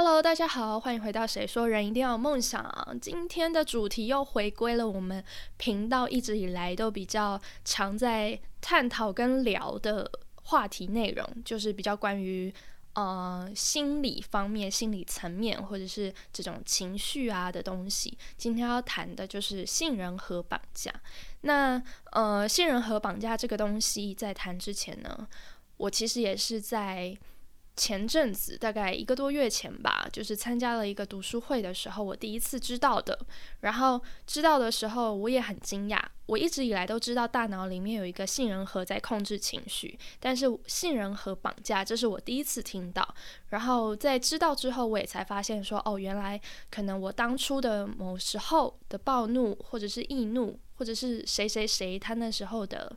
Hello，大家好，欢迎回到《谁说人一定要有梦想》。今天的主题又回归了我们频道一直以来都比较常在探讨跟聊的话题内容，就是比较关于呃心理方面、心理层面或者是这种情绪啊的东西。今天要谈的就是杏仁核绑架。那呃，杏仁核绑架这个东西，在谈之前呢，我其实也是在。前阵子大概一个多月前吧，就是参加了一个读书会的时候，我第一次知道的。然后知道的时候，我也很惊讶。我一直以来都知道大脑里面有一个杏仁核在控制情绪，但是杏仁核绑架，这是我第一次听到。然后在知道之后，我也才发现说，哦，原来可能我当初的某时候的暴怒，或者是易怒，或者是谁谁谁他那时候的。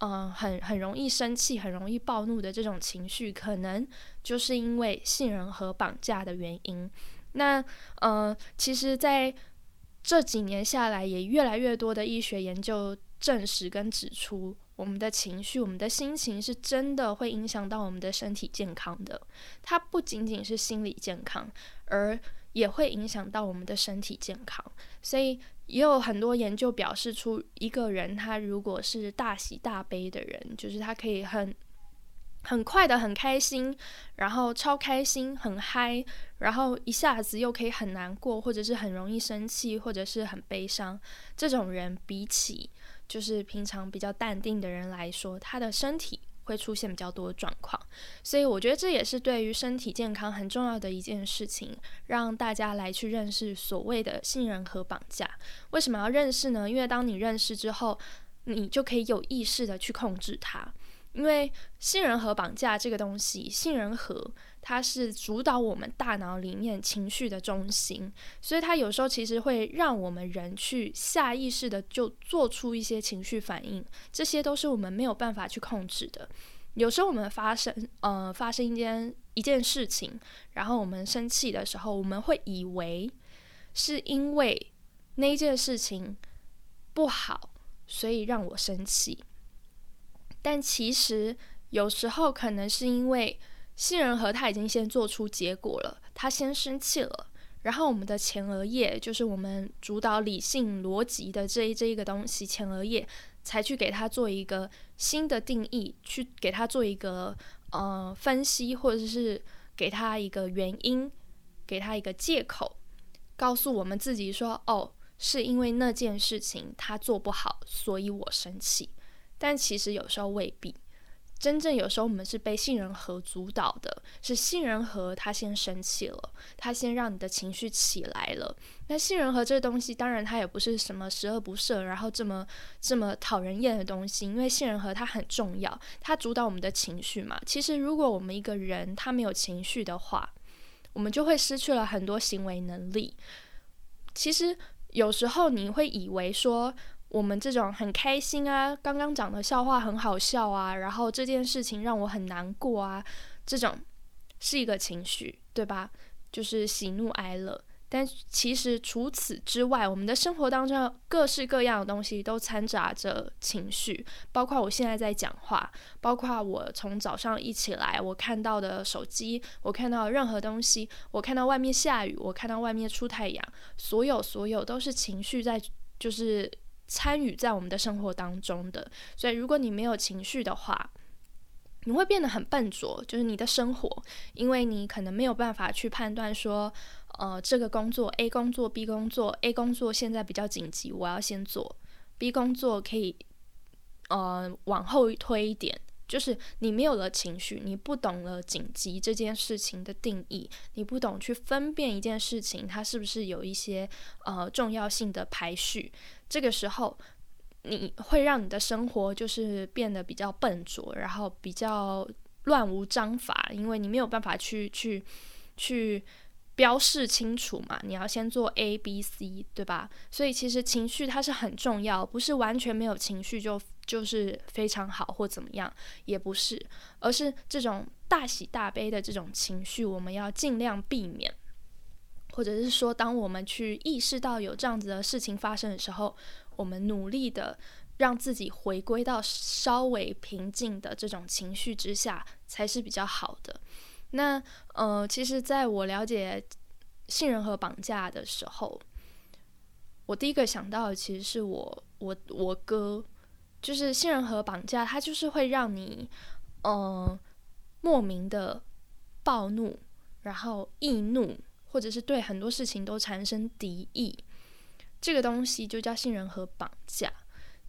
嗯，很很容易生气、很容易暴怒的这种情绪，可能就是因为杏仁核绑架的原因。那呃，其实在这几年下来，也越来越多的医学研究证实跟指出，我们的情绪、我们的心情是真的会影响到我们的身体健康的。它不仅仅是心理健康，而也会影响到我们的身体健康。所以。也有很多研究表示出，一个人他如果是大喜大悲的人，就是他可以很很快的很开心，然后超开心很嗨，然后一下子又可以很难过，或者是很容易生气，或者是很悲伤。这种人比起就是平常比较淡定的人来说，他的身体。会出现比较多的状况，所以我觉得这也是对于身体健康很重要的一件事情，让大家来去认识所谓的信任和绑架。为什么要认识呢？因为当你认识之后，你就可以有意识的去控制它。因为杏仁核绑架这个东西，杏仁核它是主导我们大脑里面情绪的中心，所以它有时候其实会让我们人去下意识的就做出一些情绪反应，这些都是我们没有办法去控制的。有时候我们发生呃发生一件一件事情，然后我们生气的时候，我们会以为是因为那一件事情不好，所以让我生气。但其实有时候可能是因为杏仁核他已经先做出结果了，他先生气了，然后我们的前额叶就是我们主导理性逻辑的这一这一个东西，前额叶才去给他做一个新的定义，去给他做一个呃分析，或者是给他一个原因，给他一个借口，告诉我们自己说，哦，是因为那件事情他做不好，所以我生气。但其实有时候未必，真正有时候我们是被杏仁核主导的，是杏仁核它先生气了，它先让你的情绪起来了。那杏仁核这个东西，当然它也不是什么十恶不赦，然后这么这么讨人厌的东西，因为杏仁核它很重要，它主导我们的情绪嘛。其实如果我们一个人他没有情绪的话，我们就会失去了很多行为能力。其实有时候你会以为说。我们这种很开心啊，刚刚讲的笑话很好笑啊，然后这件事情让我很难过啊，这种是一个情绪，对吧？就是喜怒哀乐。但其实除此之外，我们的生活当中各式各样的东西都掺杂着情绪，包括我现在在讲话，包括我从早上一起来，我看到的手机，我看到任何东西，我看到外面下雨，我看到外面出太阳，所有所有都是情绪在，就是。参与在我们的生活当中的，所以如果你没有情绪的话，你会变得很笨拙，就是你的生活，因为你可能没有办法去判断说，呃，这个工作 A 工作 B 工作 A 工作现在比较紧急，我要先做，B 工作可以呃往后推一点。就是你没有了情绪，你不懂了紧急这件事情的定义，你不懂去分辨一件事情它是不是有一些呃重要性的排序，这个时候你会让你的生活就是变得比较笨拙，然后比较乱无章法，因为你没有办法去去去标示清楚嘛，你要先做 A B C 对吧？所以其实情绪它是很重要，不是完全没有情绪就。就是非常好或怎么样，也不是，而是这种大喜大悲的这种情绪，我们要尽量避免，或者是说，当我们去意识到有这样子的事情发生的时候，我们努力的让自己回归到稍微平静的这种情绪之下，才是比较好的。那呃，其实在我了解杏仁核绑架的时候，我第一个想到的其实是我我我哥，就是杏仁核绑架，它就是会让你呃莫名的暴怒，然后易怒，或者是对很多事情都产生敌意。这个东西就叫杏仁核绑架，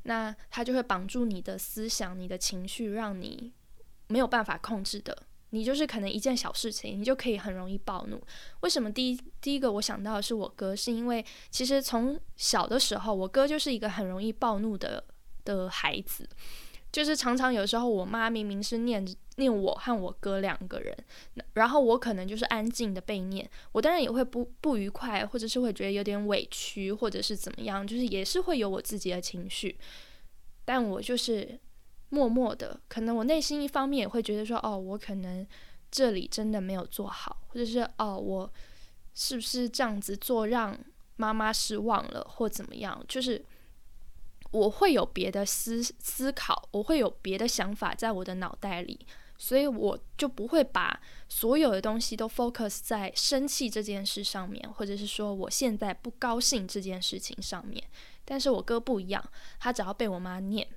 那它就会绑住你的思想、你的情绪，让你没有办法控制的。你就是可能一件小事情，你就可以很容易暴怒。为什么第一第一个我想到的是我哥？是因为其实从小的时候，我哥就是一个很容易暴怒的的孩子。就是常常有时候，我妈明明是念念我和我哥两个人，然后我可能就是安静的被念，我当然也会不不愉快，或者是会觉得有点委屈，或者是怎么样，就是也是会有我自己的情绪，但我就是。默默的，可能我内心一方面也会觉得说，哦，我可能这里真的没有做好，或者是哦，我是不是这样子做让妈妈失望了，或怎么样？就是我会有别的思思考，我会有别的想法在我的脑袋里，所以我就不会把所有的东西都 focus 在生气这件事上面，或者是说我现在不高兴这件事情上面。但是我哥不一样，他只要被我妈念。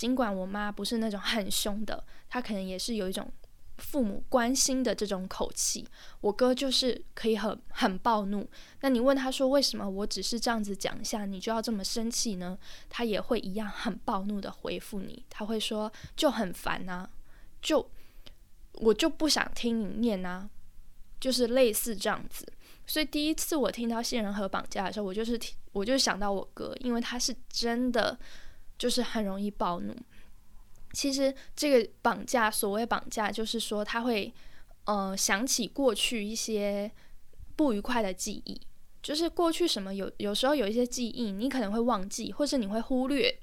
尽管我妈不是那种很凶的，她可能也是有一种父母关心的这种口气。我哥就是可以很很暴怒。那你问他说为什么我只是这样子讲一下，你就要这么生气呢？他也会一样很暴怒的回复你。他会说就很烦啊，就我就不想听你念啊，就是类似这样子。所以第一次我听到杏仁核绑架的时候，我就是我就想到我哥，因为他是真的。就是很容易暴怒。其实这个绑架，所谓绑架，就是说他会，呃，想起过去一些不愉快的记忆。就是过去什么有有时候有一些记忆，你可能会忘记，或是你会忽略。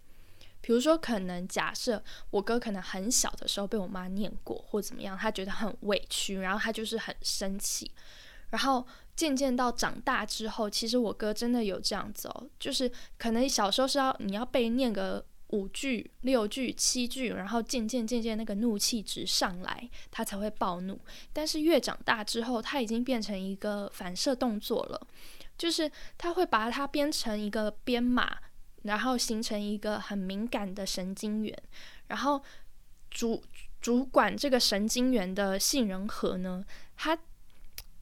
比如说，可能假设我哥可能很小的时候被我妈念过，或怎么样，他觉得很委屈，然后他就是很生气，然后。渐渐到长大之后，其实我哥真的有这样子哦，就是可能小时候是要你要被念个五句、六句、七句，然后渐渐渐渐那个怒气值上来，他才会暴怒。但是越长大之后，他已经变成一个反射动作了，就是他会把它编成一个编码，然后形成一个很敏感的神经元，然后主主管这个神经元的杏仁核呢，它。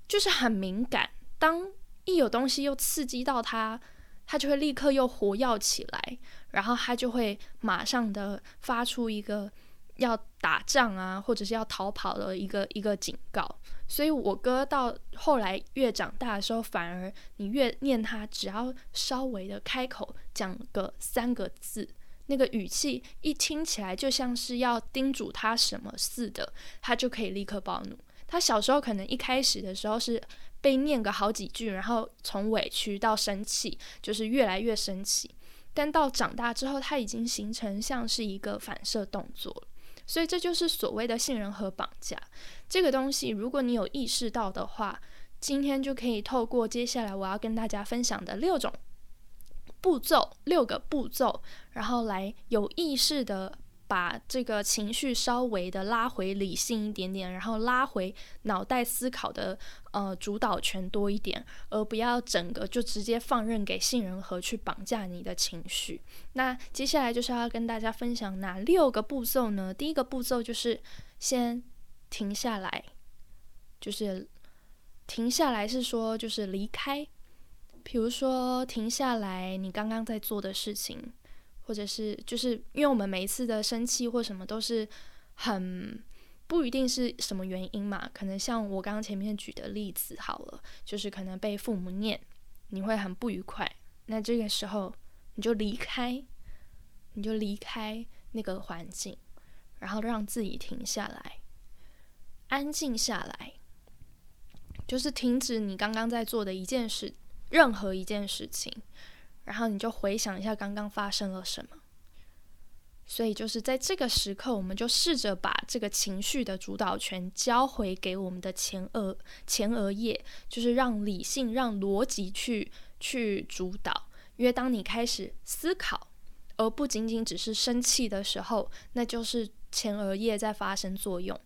就是很敏感，当一有东西又刺激到他，他就会立刻又活跃起来，然后他就会马上的发出一个要打仗啊，或者是要逃跑的一个一个警告。所以我哥到后来越长大的时候，反而你越念他，只要稍微的开口讲个三个字，那个语气一听起来就像是要叮嘱他什么似的，他就可以立刻暴怒。他小时候可能一开始的时候是被念个好几句，然后从委屈到生气，就是越来越生气。但到长大之后，他已经形成像是一个反射动作。所以这就是所谓的杏仁核绑架这个东西。如果你有意识到的话，今天就可以透过接下来我要跟大家分享的六种步骤，六个步骤，然后来有意识的。把这个情绪稍微的拉回理性一点点，然后拉回脑袋思考的呃主导权多一点，而不要整个就直接放任给杏仁核去绑架你的情绪。那接下来就是要跟大家分享哪六个步骤呢？第一个步骤就是先停下来，就是停下来是说就是离开，比如说停下来你刚刚在做的事情。或者是就是因为我们每一次的生气或什么都是很不一定是什么原因嘛，可能像我刚刚前面举的例子好了，就是可能被父母念，你会很不愉快，那这个时候你就离开，你就离开那个环境，然后让自己停下来，安静下来，就是停止你刚刚在做的一件事，任何一件事情。然后你就回想一下刚刚发生了什么，所以就是在这个时刻，我们就试着把这个情绪的主导权交回给我们的前额前额叶，就是让理性、让逻辑去去主导。因为当你开始思考，而不仅仅只是生气的时候，那就是前额叶在发生作用。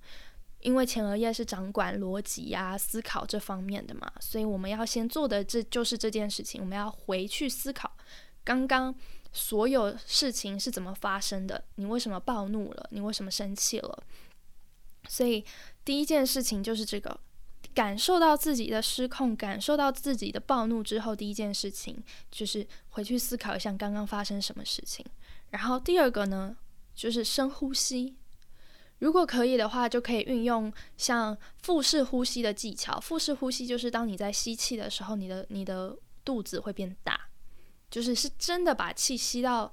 因为前额叶是掌管逻辑呀、思考这方面的嘛，所以我们要先做的这就是这件事情，我们要回去思考刚刚所有事情是怎么发生的，你为什么暴怒了，你为什么生气了？所以第一件事情就是这个，感受到自己的失控，感受到自己的暴怒之后，第一件事情就是回去思考一下刚刚发生什么事情。然后第二个呢，就是深呼吸。如果可以的话，就可以运用像腹式呼吸的技巧。腹式呼吸就是当你在吸气的时候，你的你的肚子会变大，就是是真的把气吸到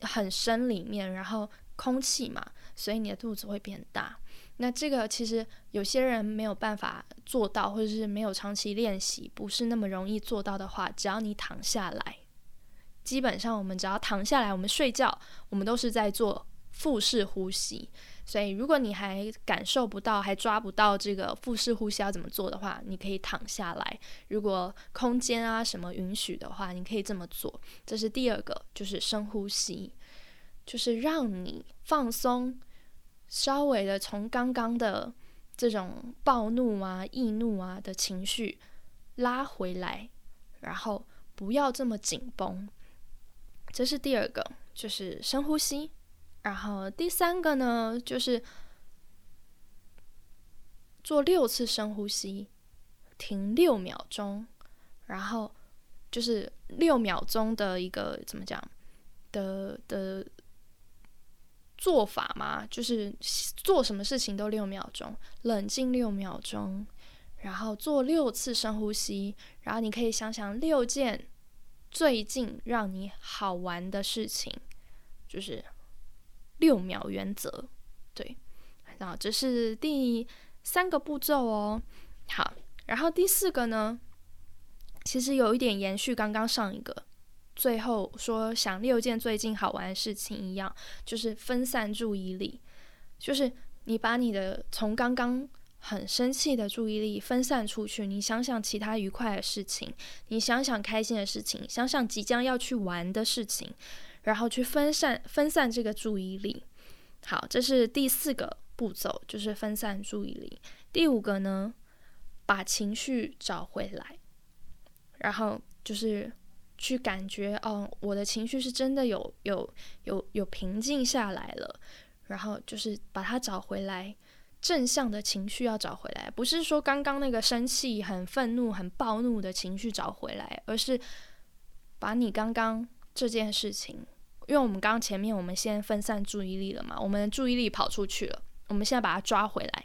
很深里面，然后空气嘛，所以你的肚子会变大。那这个其实有些人没有办法做到，或者是没有长期练习，不是那么容易做到的话，只要你躺下来，基本上我们只要躺下来，我们睡觉，我们都是在做腹式呼吸。所以，如果你还感受不到、还抓不到这个腹式呼吸要怎么做的话，你可以躺下来。如果空间啊什么允许的话，你可以这么做。这是第二个，就是深呼吸，就是让你放松，稍微的从刚刚的这种暴怒啊、易怒啊的情绪拉回来，然后不要这么紧绷。这是第二个，就是深呼吸。然后第三个呢，就是做六次深呼吸，停六秒钟，然后就是六秒钟的一个怎么讲的的做法嘛，就是做什么事情都六秒钟，冷静六秒钟，然后做六次深呼吸，然后你可以想想六件最近让你好玩的事情，就是。六秒原则，对，然后这是第三个步骤哦。好，然后第四个呢，其实有一点延续刚刚上一个，最后说想六件最近好玩的事情一样，就是分散注意力，就是你把你的从刚刚很生气的注意力分散出去，你想想其他愉快的事情，你想想开心的事情，想想即将要去玩的事情。然后去分散分散这个注意力，好，这是第四个步骤，就是分散注意力。第五个呢，把情绪找回来，然后就是去感觉哦，我的情绪是真的有有有有平静下来了，然后就是把它找回来，正向的情绪要找回来，不是说刚刚那个生气、很愤怒、很暴怒的情绪找回来，而是把你刚刚这件事情。因为我们刚刚前面我们先分散注意力了嘛，我们的注意力跑出去了，我们现在把它抓回来，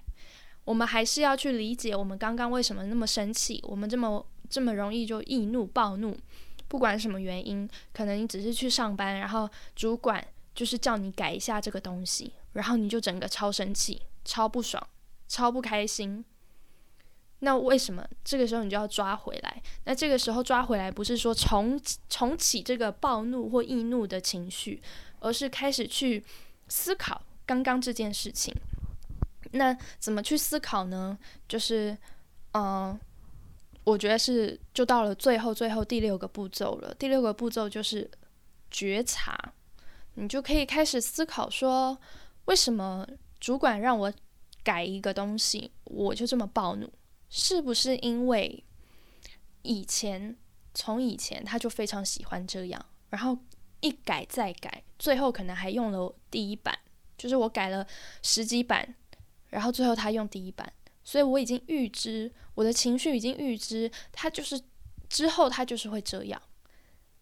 我们还是要去理解我们刚刚为什么那么生气，我们这么这么容易就易怒暴怒，不管什么原因，可能你只是去上班，然后主管就是叫你改一下这个东西，然后你就整个超生气、超不爽、超不开心。那为什么这个时候你就要抓回来？那这个时候抓回来不是说重重启这个暴怒或易怒的情绪，而是开始去思考刚刚这件事情。那怎么去思考呢？就是，嗯，我觉得是就到了最后最后第六个步骤了。第六个步骤就是觉察，你就可以开始思考说，为什么主管让我改一个东西，我就这么暴怒？是不是因为以前从以前他就非常喜欢这样，然后一改再改，最后可能还用了第一版，就是我改了十几版，然后最后他用第一版，所以我已经预知我的情绪已经预知，他就是之后他就是会这样，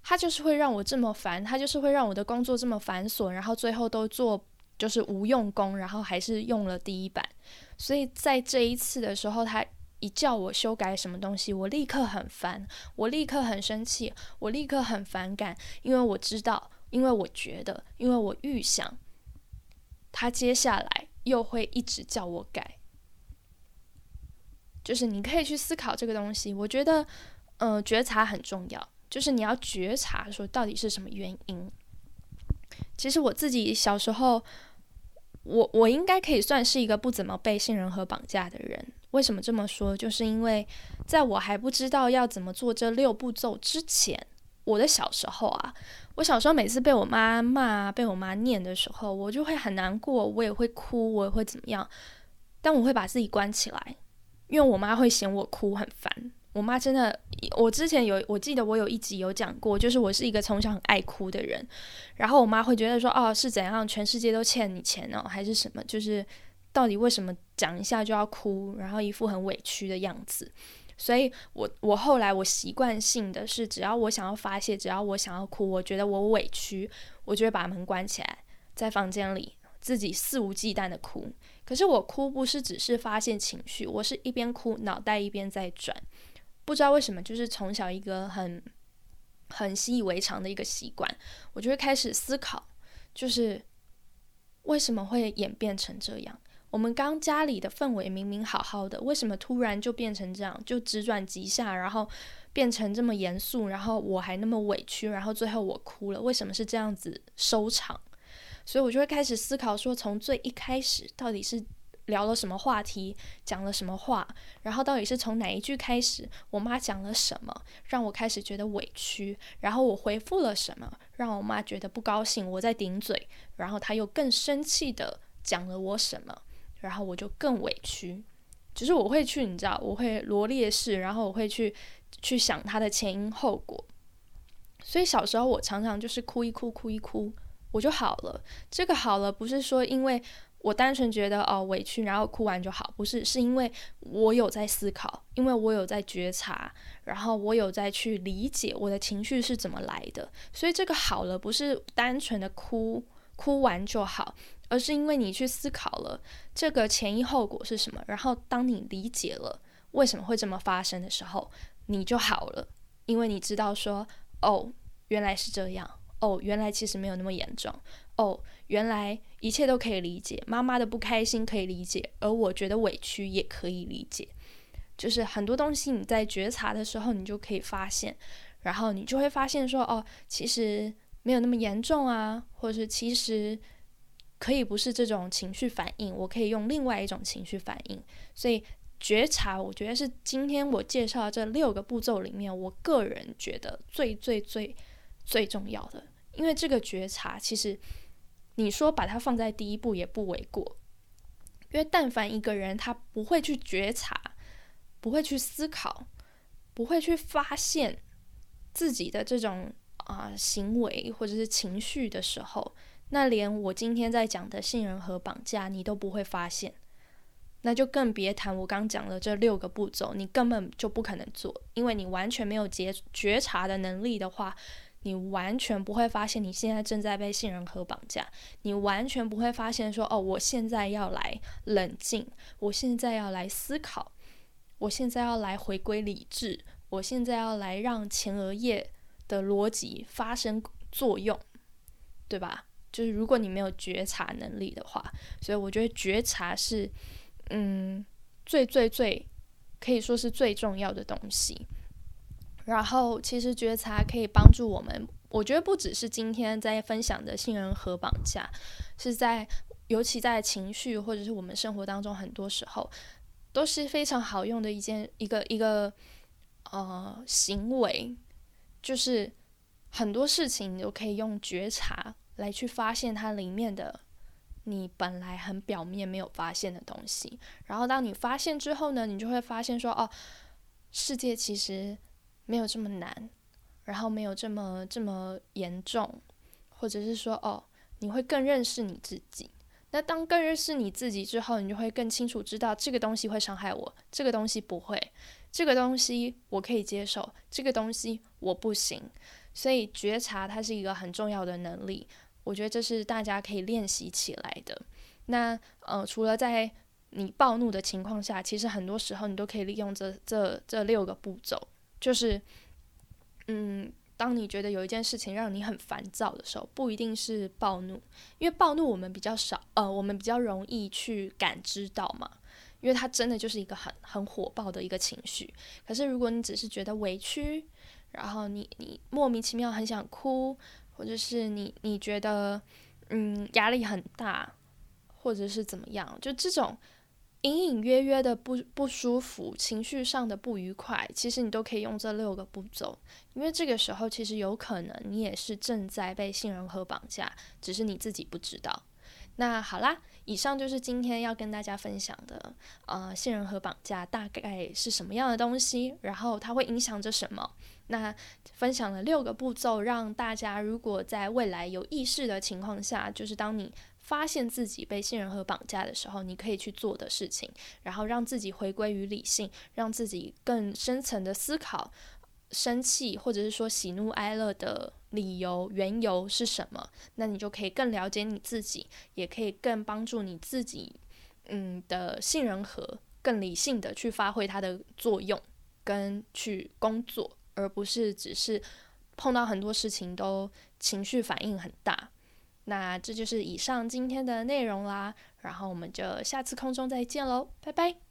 他就是会让我这么烦，他就是会让我的工作这么繁琐，然后最后都做就是无用功，然后还是用了第一版，所以在这一次的时候他。一叫我修改什么东西，我立刻很烦，我立刻很生气，我立刻很反感，因为我知道，因为我觉得，因为我预想，他接下来又会一直叫我改。就是你可以去思考这个东西，我觉得，嗯，觉察很重要，就是你要觉察说到底是什么原因。其实我自己小时候，我我应该可以算是一个不怎么被信任和绑架的人。为什么这么说？就是因为在我还不知道要怎么做这六步骤之前，我的小时候啊，我小时候每次被我妈骂、被我妈念的时候，我就会很难过，我也会哭，我也会怎么样。但我会把自己关起来，因为我妈会嫌我哭很烦。我妈真的，我之前有，我记得我有一集有讲过，就是我是一个从小很爱哭的人，然后我妈会觉得说，哦，是怎样，全世界都欠你钱哦，还是什么？就是到底为什么讲一下就要哭，然后一副很委屈的样子。所以我我后来我习惯性的是，只要我想要发泄，只要我想要哭，我觉得我委屈，我就会把门关起来，在房间里自己肆无忌惮的哭。可是我哭不是只是发泄情绪，我是一边哭，脑袋一边在转。不知道为什么，就是从小一个很很习以为常的一个习惯，我就会开始思考，就是为什么会演变成这样？我们刚家里的氛围明明好好的，为什么突然就变成这样？就直转急下，然后变成这么严肃，然后我还那么委屈，然后最后我哭了，为什么是这样子收场？所以我就会开始思考，说从最一开始到底是。聊了什么话题，讲了什么话，然后到底是从哪一句开始？我妈讲了什么，让我开始觉得委屈？然后我回复了什么，让我妈觉得不高兴？我在顶嘴，然后她又更生气的讲了我什么，然后我就更委屈。只是我会去，你知道，我会罗列式，然后我会去去想它的前因后果。所以小时候我常常就是哭一哭，哭一哭，我就好了。这个好了，不是说因为。我单纯觉得哦委屈，然后哭完就好，不是，是因为我有在思考，因为我有在觉察，然后我有在去理解我的情绪是怎么来的，所以这个好了，不是单纯的哭哭完就好，而是因为你去思考了这个前因后果是什么，然后当你理解了为什么会这么发生的时候，你就好了，因为你知道说哦原来是这样，哦原来其实没有那么严重。哦，原来一切都可以理解，妈妈的不开心可以理解，而我觉得委屈也可以理解。就是很多东西你在觉察的时候，你就可以发现，然后你就会发现说，哦，其实没有那么严重啊，或者是其实可以不是这种情绪反应，我可以用另外一种情绪反应。所以觉察，我觉得是今天我介绍这六个步骤里面，我个人觉得最最最最重要的，因为这个觉察其实。你说把它放在第一步也不为过，因为但凡一个人他不会去觉察，不会去思考，不会去发现自己的这种啊行为或者是情绪的时候，那连我今天在讲的杏仁核绑架你都不会发现，那就更别谈我刚讲的这六个步骤，你根本就不可能做，因为你完全没有觉觉察的能力的话。你完全不会发现你现在正在被杏仁核绑架，你完全不会发现说哦，我现在要来冷静，我现在要来思考，我现在要来回归理智，我现在要来让前额叶的逻辑发生作用，对吧？就是如果你没有觉察能力的话，所以我觉得觉察是嗯最最最可以说是最重要的东西。然后，其实觉察可以帮助我们。我觉得不只是今天在分享的杏仁核绑架，是在尤其在情绪或者是我们生活当中，很多时候都是非常好用的一件一个一个呃行为，就是很多事情你都可以用觉察来去发现它里面的你本来很表面没有发现的东西。然后当你发现之后呢，你就会发现说，哦，世界其实。没有这么难，然后没有这么这么严重，或者是说，哦，你会更认识你自己。那当更认识你自己之后，你就会更清楚知道这个东西会伤害我，这个东西不会，这个东西我可以接受，这个东西我不行。所以觉察它是一个很重要的能力，我觉得这是大家可以练习起来的。那呃，除了在你暴怒的情况下，其实很多时候你都可以利用这这这六个步骤。就是，嗯，当你觉得有一件事情让你很烦躁的时候，不一定是暴怒，因为暴怒我们比较少，呃，我们比较容易去感知到嘛，因为它真的就是一个很很火爆的一个情绪。可是如果你只是觉得委屈，然后你你莫名其妙很想哭，或者是你你觉得嗯压力很大，或者是怎么样，就这种。隐隐约约的不不舒服，情绪上的不愉快，其实你都可以用这六个步骤，因为这个时候其实有可能你也是正在被杏仁核绑架，只是你自己不知道。那好啦，以上就是今天要跟大家分享的，呃，杏仁核绑架大概是什么样的东西，然后它会影响着什么。那分享了六个步骤，让大家如果在未来有意识的情况下，就是当你发现自己被杏仁核绑架的时候，你可以去做的事情，然后让自己回归于理性，让自己更深层的思考。生气或者是说喜怒哀乐的理由缘由是什么？那你就可以更了解你自己，也可以更帮助你自己，嗯的杏仁核更理性的去发挥它的作用，跟去工作，而不是只是碰到很多事情都情绪反应很大。那这就是以上今天的内容啦，然后我们就下次空中再见喽，拜拜。